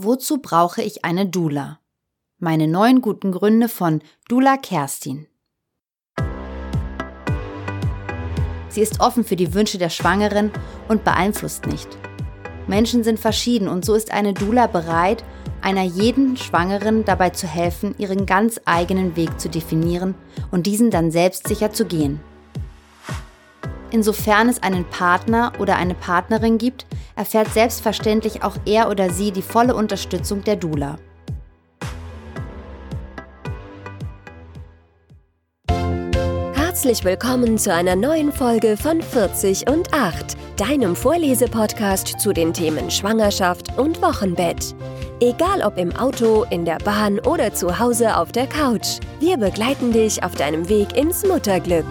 Wozu brauche ich eine Dula? Meine neun guten Gründe von Dula Kerstin. Sie ist offen für die Wünsche der Schwangeren und beeinflusst nicht. Menschen sind verschieden und so ist eine Dula bereit, einer jeden Schwangeren dabei zu helfen, ihren ganz eigenen Weg zu definieren und diesen dann selbstsicher zu gehen. Insofern es einen Partner oder eine Partnerin gibt, erfährt selbstverständlich auch er oder sie die volle Unterstützung der Dula. Herzlich willkommen zu einer neuen Folge von 40 und 8, deinem Vorlesepodcast zu den Themen Schwangerschaft und Wochenbett. Egal ob im Auto, in der Bahn oder zu Hause auf der Couch, wir begleiten dich auf deinem Weg ins Mutterglück.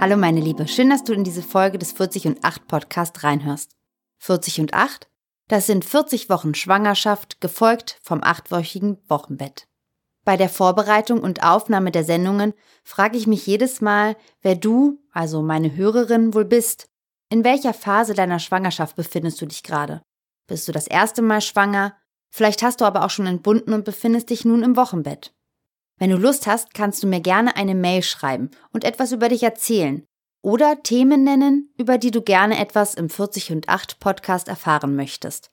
Hallo meine Liebe, schön, dass du in diese Folge des 40 und 8 Podcast reinhörst. 40 und 8, das sind 40 Wochen Schwangerschaft, gefolgt vom achtwöchigen Wochenbett. Bei der Vorbereitung und Aufnahme der Sendungen frage ich mich jedes Mal, wer du, also meine Hörerin, wohl bist. In welcher Phase deiner Schwangerschaft befindest du dich gerade? Bist du das erste Mal schwanger? Vielleicht hast du aber auch schon entbunden und befindest dich nun im Wochenbett. Wenn du Lust hast, kannst du mir gerne eine Mail schreiben und etwas über dich erzählen oder Themen nennen, über die du gerne etwas im 40 und 8 Podcast erfahren möchtest.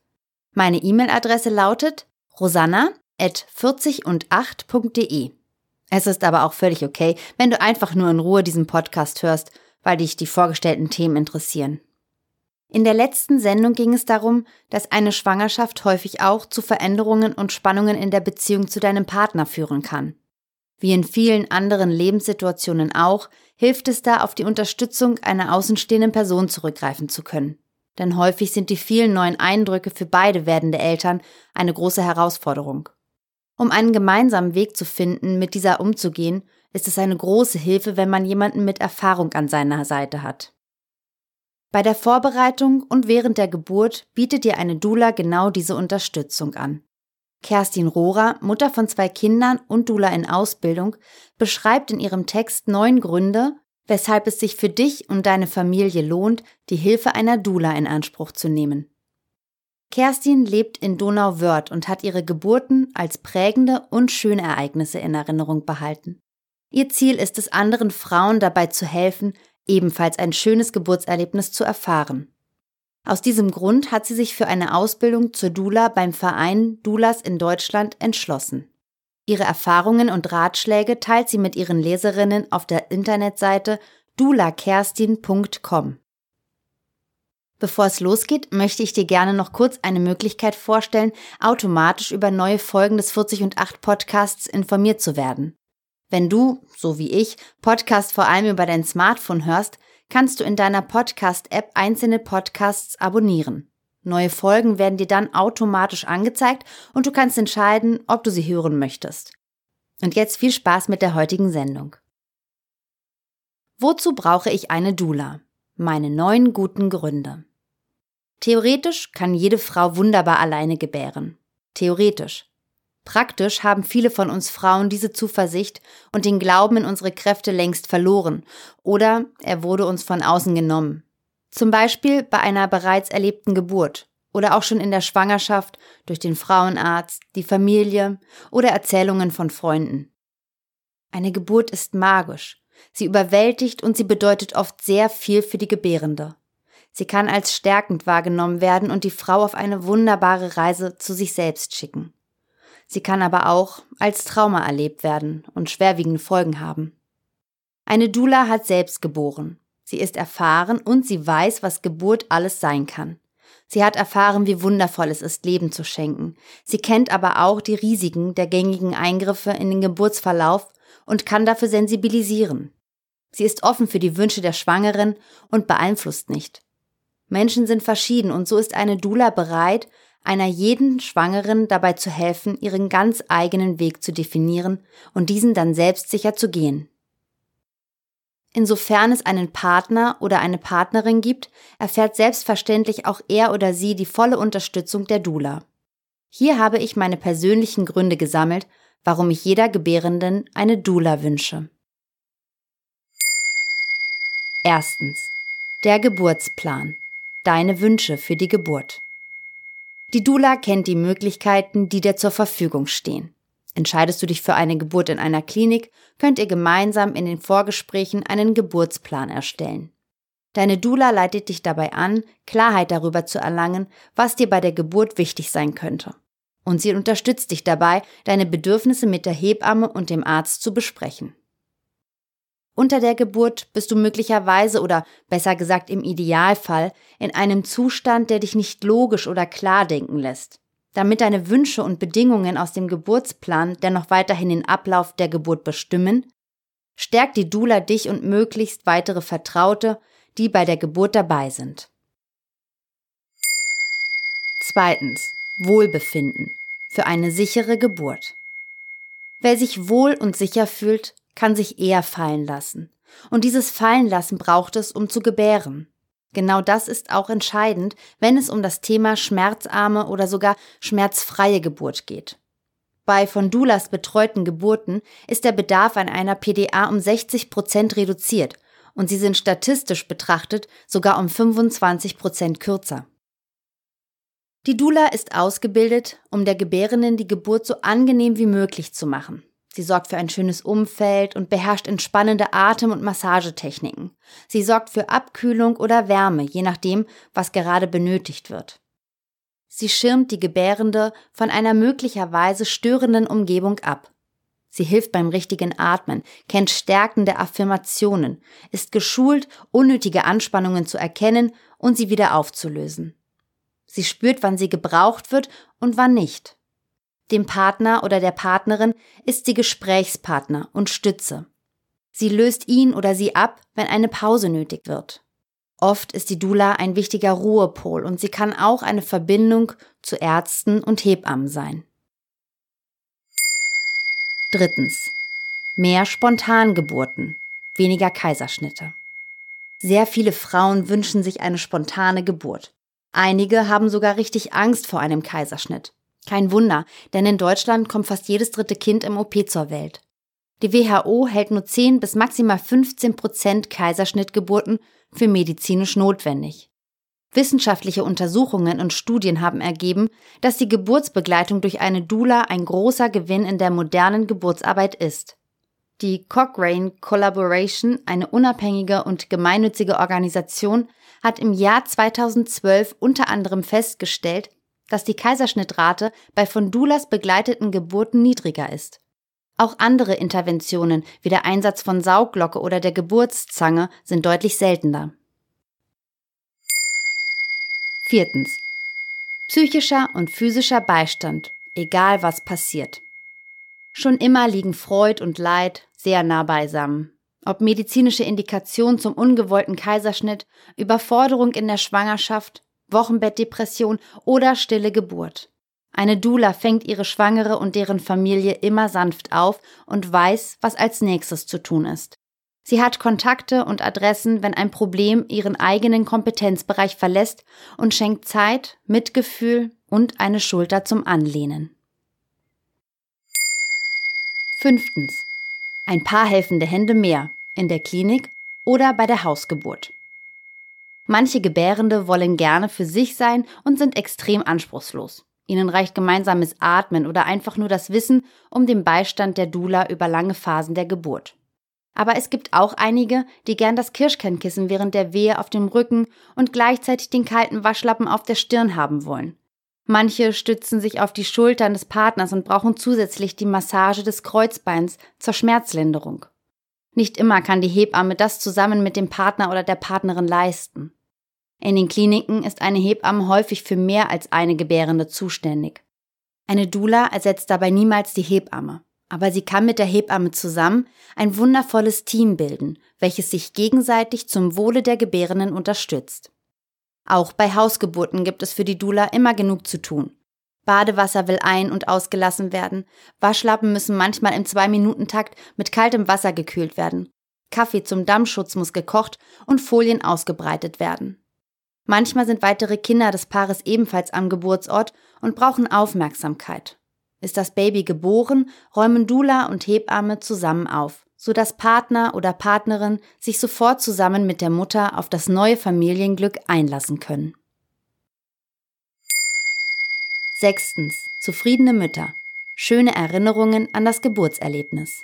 Meine E-Mail-Adresse lautet rosanna at 40 und 8.de. Es ist aber auch völlig okay, wenn du einfach nur in Ruhe diesen Podcast hörst, weil dich die vorgestellten Themen interessieren. In der letzten Sendung ging es darum, dass eine Schwangerschaft häufig auch zu Veränderungen und Spannungen in der Beziehung zu deinem Partner führen kann. Wie in vielen anderen Lebenssituationen auch, hilft es da, auf die Unterstützung einer außenstehenden Person zurückgreifen zu können. Denn häufig sind die vielen neuen Eindrücke für beide werdende Eltern eine große Herausforderung. Um einen gemeinsamen Weg zu finden, mit dieser umzugehen, ist es eine große Hilfe, wenn man jemanden mit Erfahrung an seiner Seite hat. Bei der Vorbereitung und während der Geburt bietet dir eine Dula genau diese Unterstützung an. Kerstin Rohrer, Mutter von zwei Kindern und Dula in Ausbildung, beschreibt in ihrem Text neun Gründe, weshalb es sich für dich und deine Familie lohnt, die Hilfe einer Dula in Anspruch zu nehmen. Kerstin lebt in Donauwörth und hat ihre Geburten als prägende und schöne Ereignisse in Erinnerung behalten. Ihr Ziel ist es, anderen Frauen dabei zu helfen, ebenfalls ein schönes Geburtserlebnis zu erfahren. Aus diesem Grund hat sie sich für eine Ausbildung zur Dula beim Verein Dulas in Deutschland entschlossen. Ihre Erfahrungen und Ratschläge teilt sie mit ihren Leserinnen auf der Internetseite dulakerstin.com. Bevor es losgeht, möchte ich dir gerne noch kurz eine Möglichkeit vorstellen, automatisch über neue Folgen des 40 und 8 Podcasts informiert zu werden. Wenn du, so wie ich, Podcasts vor allem über dein Smartphone hörst, kannst du in deiner Podcast-App einzelne Podcasts abonnieren. Neue Folgen werden dir dann automatisch angezeigt und du kannst entscheiden, ob du sie hören möchtest. Und jetzt viel Spaß mit der heutigen Sendung. Wozu brauche ich eine Dula? Meine neun guten Gründe. Theoretisch kann jede Frau wunderbar alleine gebären. Theoretisch. Praktisch haben viele von uns Frauen diese Zuversicht und den Glauben in unsere Kräfte längst verloren oder er wurde uns von außen genommen. Zum Beispiel bei einer bereits erlebten Geburt oder auch schon in der Schwangerschaft durch den Frauenarzt, die Familie oder Erzählungen von Freunden. Eine Geburt ist magisch. Sie überwältigt und sie bedeutet oft sehr viel für die Gebärende. Sie kann als stärkend wahrgenommen werden und die Frau auf eine wunderbare Reise zu sich selbst schicken. Sie kann aber auch als Trauma erlebt werden und schwerwiegende Folgen haben. Eine Dula hat selbst geboren. Sie ist erfahren und sie weiß, was Geburt alles sein kann. Sie hat erfahren, wie wundervoll es ist, Leben zu schenken. Sie kennt aber auch die Risiken der gängigen Eingriffe in den Geburtsverlauf und kann dafür sensibilisieren. Sie ist offen für die Wünsche der Schwangeren und beeinflusst nicht. Menschen sind verschieden und so ist eine Dula bereit, einer jeden Schwangeren dabei zu helfen, ihren ganz eigenen Weg zu definieren und diesen dann selbstsicher zu gehen. Insofern es einen Partner oder eine Partnerin gibt, erfährt selbstverständlich auch er oder sie die volle Unterstützung der Dula. Hier habe ich meine persönlichen Gründe gesammelt, warum ich jeder Gebärenden eine Dula wünsche. Erstens. Der Geburtsplan. Deine Wünsche für die Geburt. Die Dula kennt die Möglichkeiten, die dir zur Verfügung stehen. Entscheidest du dich für eine Geburt in einer Klinik, könnt ihr gemeinsam in den Vorgesprächen einen Geburtsplan erstellen. Deine Dula leitet dich dabei an, Klarheit darüber zu erlangen, was dir bei der Geburt wichtig sein könnte. Und sie unterstützt dich dabei, deine Bedürfnisse mit der Hebamme und dem Arzt zu besprechen. Unter der Geburt bist du möglicherweise oder besser gesagt im Idealfall in einem Zustand, der dich nicht logisch oder klar denken lässt. Damit deine Wünsche und Bedingungen aus dem Geburtsplan dennoch weiterhin den Ablauf der Geburt bestimmen, stärkt die Dula dich und möglichst weitere Vertraute, die bei der Geburt dabei sind. Zweitens. Wohlbefinden. Für eine sichere Geburt. Wer sich wohl und sicher fühlt, kann sich eher fallen lassen. Und dieses Fallenlassen braucht es, um zu gebären. Genau das ist auch entscheidend, wenn es um das Thema schmerzarme oder sogar schmerzfreie Geburt geht. Bei von Doulas betreuten Geburten ist der Bedarf an einer PDA um 60 Prozent reduziert und sie sind statistisch betrachtet sogar um 25 Prozent kürzer. Die Dula ist ausgebildet, um der Gebärenden die Geburt so angenehm wie möglich zu machen. Sie sorgt für ein schönes Umfeld und beherrscht entspannende Atem- und Massagetechniken. Sie sorgt für Abkühlung oder Wärme, je nachdem, was gerade benötigt wird. Sie schirmt die Gebärende von einer möglicherweise störenden Umgebung ab. Sie hilft beim richtigen Atmen, kennt stärkende Affirmationen, ist geschult, unnötige Anspannungen zu erkennen und sie wieder aufzulösen. Sie spürt, wann sie gebraucht wird und wann nicht. Dem Partner oder der Partnerin ist sie Gesprächspartner und Stütze. Sie löst ihn oder sie ab, wenn eine Pause nötig wird. Oft ist die Dula ein wichtiger Ruhepol und sie kann auch eine Verbindung zu Ärzten und Hebammen sein. Drittens. Mehr Spontangeburten, weniger Kaiserschnitte. Sehr viele Frauen wünschen sich eine spontane Geburt. Einige haben sogar richtig Angst vor einem Kaiserschnitt. Kein Wunder, denn in Deutschland kommt fast jedes dritte Kind im OP zur Welt. Die WHO hält nur 10 bis maximal 15 Prozent Kaiserschnittgeburten für medizinisch notwendig. Wissenschaftliche Untersuchungen und Studien haben ergeben, dass die Geburtsbegleitung durch eine Doula ein großer Gewinn in der modernen Geburtsarbeit ist. Die Cochrane Collaboration, eine unabhängige und gemeinnützige Organisation, hat im Jahr 2012 unter anderem festgestellt, dass die Kaiserschnittrate bei von Doulas begleiteten Geburten niedriger ist. Auch andere Interventionen wie der Einsatz von Sauglocke oder der Geburtszange sind deutlich seltener. Viertens. Psychischer und physischer Beistand, egal was passiert. Schon immer liegen Freud und Leid sehr nah beisammen. Ob medizinische Indikation zum ungewollten Kaiserschnitt, Überforderung in der Schwangerschaft, Wochenbettdepression oder stille Geburt. Eine Dula fängt ihre Schwangere und deren Familie immer sanft auf und weiß, was als nächstes zu tun ist. Sie hat Kontakte und Adressen, wenn ein Problem ihren eigenen Kompetenzbereich verlässt und schenkt Zeit, Mitgefühl und eine Schulter zum Anlehnen. Fünftens. Ein paar helfende Hände mehr in der Klinik oder bei der Hausgeburt. Manche Gebärende wollen gerne für sich sein und sind extrem anspruchslos. Ihnen reicht gemeinsames Atmen oder einfach nur das Wissen um den Beistand der Dula über lange Phasen der Geburt. Aber es gibt auch einige, die gern das Kirschkernkissen während der Wehe auf dem Rücken und gleichzeitig den kalten Waschlappen auf der Stirn haben wollen. Manche stützen sich auf die Schultern des Partners und brauchen zusätzlich die Massage des Kreuzbeins zur Schmerzlinderung. Nicht immer kann die Hebamme das zusammen mit dem Partner oder der Partnerin leisten. In den Kliniken ist eine Hebamme häufig für mehr als eine Gebärende zuständig. Eine Dula ersetzt dabei niemals die Hebamme aber sie kann mit der Hebamme zusammen ein wundervolles Team bilden, welches sich gegenseitig zum Wohle der Gebärenden unterstützt. Auch bei Hausgeburten gibt es für die Dula immer genug zu tun. Badewasser will ein- und ausgelassen werden, Waschlappen müssen manchmal im Zwei-Minuten-Takt mit kaltem Wasser gekühlt werden, Kaffee zum Dammschutz muss gekocht und Folien ausgebreitet werden. Manchmal sind weitere Kinder des Paares ebenfalls am Geburtsort und brauchen Aufmerksamkeit. Ist das Baby geboren, räumen Dula und Hebamme zusammen auf. so dass Partner oder Partnerin sich sofort zusammen mit der Mutter auf das neue Familienglück einlassen können. Sechstens. Zufriedene Mütter. Schöne Erinnerungen an das Geburtserlebnis.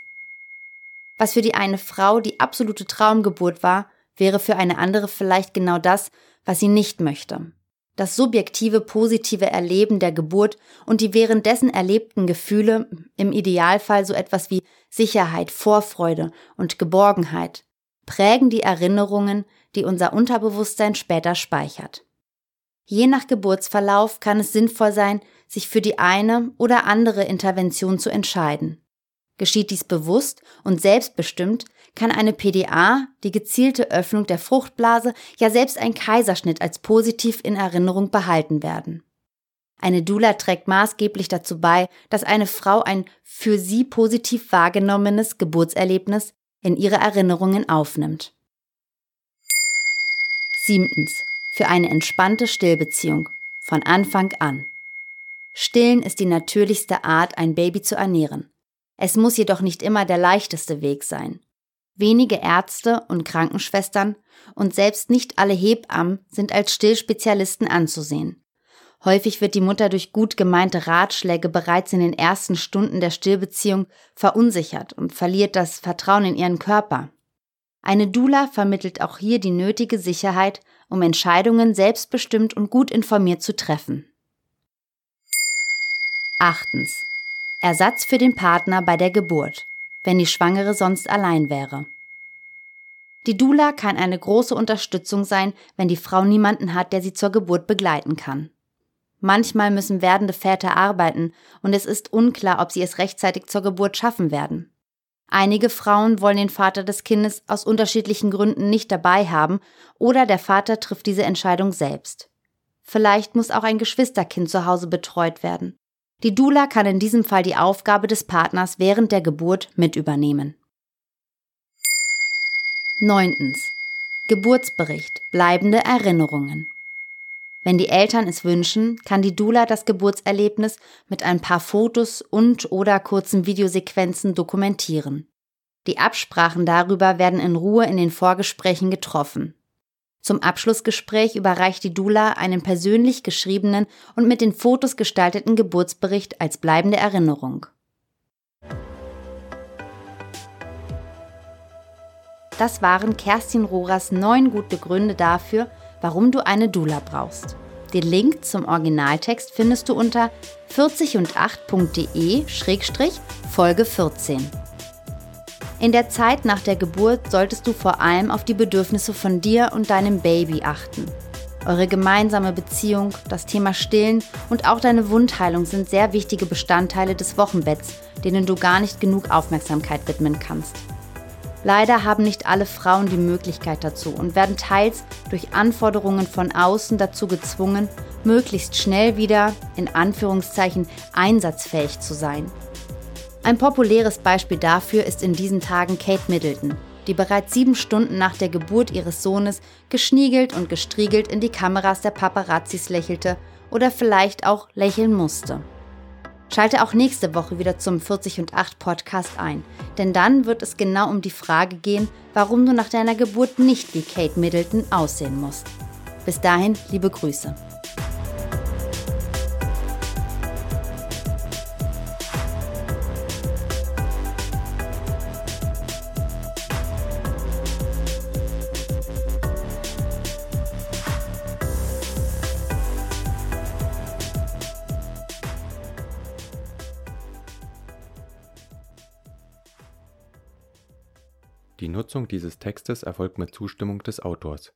Was für die eine Frau die absolute Traumgeburt war, wäre für eine andere vielleicht genau das, was sie nicht möchte. Das subjektive positive Erleben der Geburt und die währenddessen erlebten Gefühle, im Idealfall so etwas wie Sicherheit, Vorfreude und Geborgenheit, prägen die Erinnerungen, die unser Unterbewusstsein später speichert. Je nach Geburtsverlauf kann es sinnvoll sein, sich für die eine oder andere Intervention zu entscheiden. Geschieht dies bewusst und selbstbestimmt, kann eine PDA, die gezielte Öffnung der Fruchtblase, ja selbst ein Kaiserschnitt als positiv in Erinnerung behalten werden. Eine Dula trägt maßgeblich dazu bei, dass eine Frau ein für sie positiv wahrgenommenes Geburtserlebnis in ihre Erinnerungen aufnimmt. Siebtens. Für eine entspannte Stillbeziehung. Von Anfang an. Stillen ist die natürlichste Art, ein Baby zu ernähren. Es muss jedoch nicht immer der leichteste Weg sein. Wenige Ärzte und Krankenschwestern und selbst nicht alle Hebammen sind als Stillspezialisten anzusehen. Häufig wird die Mutter durch gut gemeinte Ratschläge bereits in den ersten Stunden der Stillbeziehung verunsichert und verliert das Vertrauen in ihren Körper. Eine Dula vermittelt auch hier die nötige Sicherheit, um Entscheidungen selbstbestimmt und gut informiert zu treffen. Achtens. Ersatz für den Partner bei der Geburt wenn die Schwangere sonst allein wäre. Die Dula kann eine große Unterstützung sein, wenn die Frau niemanden hat, der sie zur Geburt begleiten kann. Manchmal müssen werdende Väter arbeiten und es ist unklar, ob sie es rechtzeitig zur Geburt schaffen werden. Einige Frauen wollen den Vater des Kindes aus unterschiedlichen Gründen nicht dabei haben oder der Vater trifft diese Entscheidung selbst. Vielleicht muss auch ein Geschwisterkind zu Hause betreut werden. Die Dula kann in diesem Fall die Aufgabe des Partners während der Geburt mit übernehmen. 9. Geburtsbericht. Bleibende Erinnerungen. Wenn die Eltern es wünschen, kann die Dula das Geburtserlebnis mit ein paar Fotos und oder kurzen Videosequenzen dokumentieren. Die Absprachen darüber werden in Ruhe in den Vorgesprächen getroffen. Zum Abschlussgespräch überreicht die Dula einen persönlich geschriebenen und mit den Fotos gestalteten Geburtsbericht als bleibende Erinnerung. Das waren Kerstin Rohrs neun gute Gründe dafür, warum du eine Dula brauchst. Den Link zum Originaltext findest du unter 40und8.de-Folge 14. In der Zeit nach der Geburt solltest du vor allem auf die Bedürfnisse von dir und deinem Baby achten. Eure gemeinsame Beziehung, das Thema Stillen und auch deine Wundheilung sind sehr wichtige Bestandteile des Wochenbetts, denen du gar nicht genug Aufmerksamkeit widmen kannst. Leider haben nicht alle Frauen die Möglichkeit dazu und werden teils durch Anforderungen von außen dazu gezwungen, möglichst schnell wieder, in Anführungszeichen, einsatzfähig zu sein. Ein populäres Beispiel dafür ist in diesen Tagen Kate Middleton, die bereits sieben Stunden nach der Geburt ihres Sohnes geschniegelt und gestriegelt in die Kameras der Paparazzis lächelte oder vielleicht auch lächeln musste. Schalte auch nächste Woche wieder zum 40 und 8 Podcast ein, denn dann wird es genau um die Frage gehen, warum du nach deiner Geburt nicht wie Kate Middleton aussehen musst. Bis dahin, liebe Grüße. Die Nutzung dieses Textes erfolgt mit Zustimmung des Autors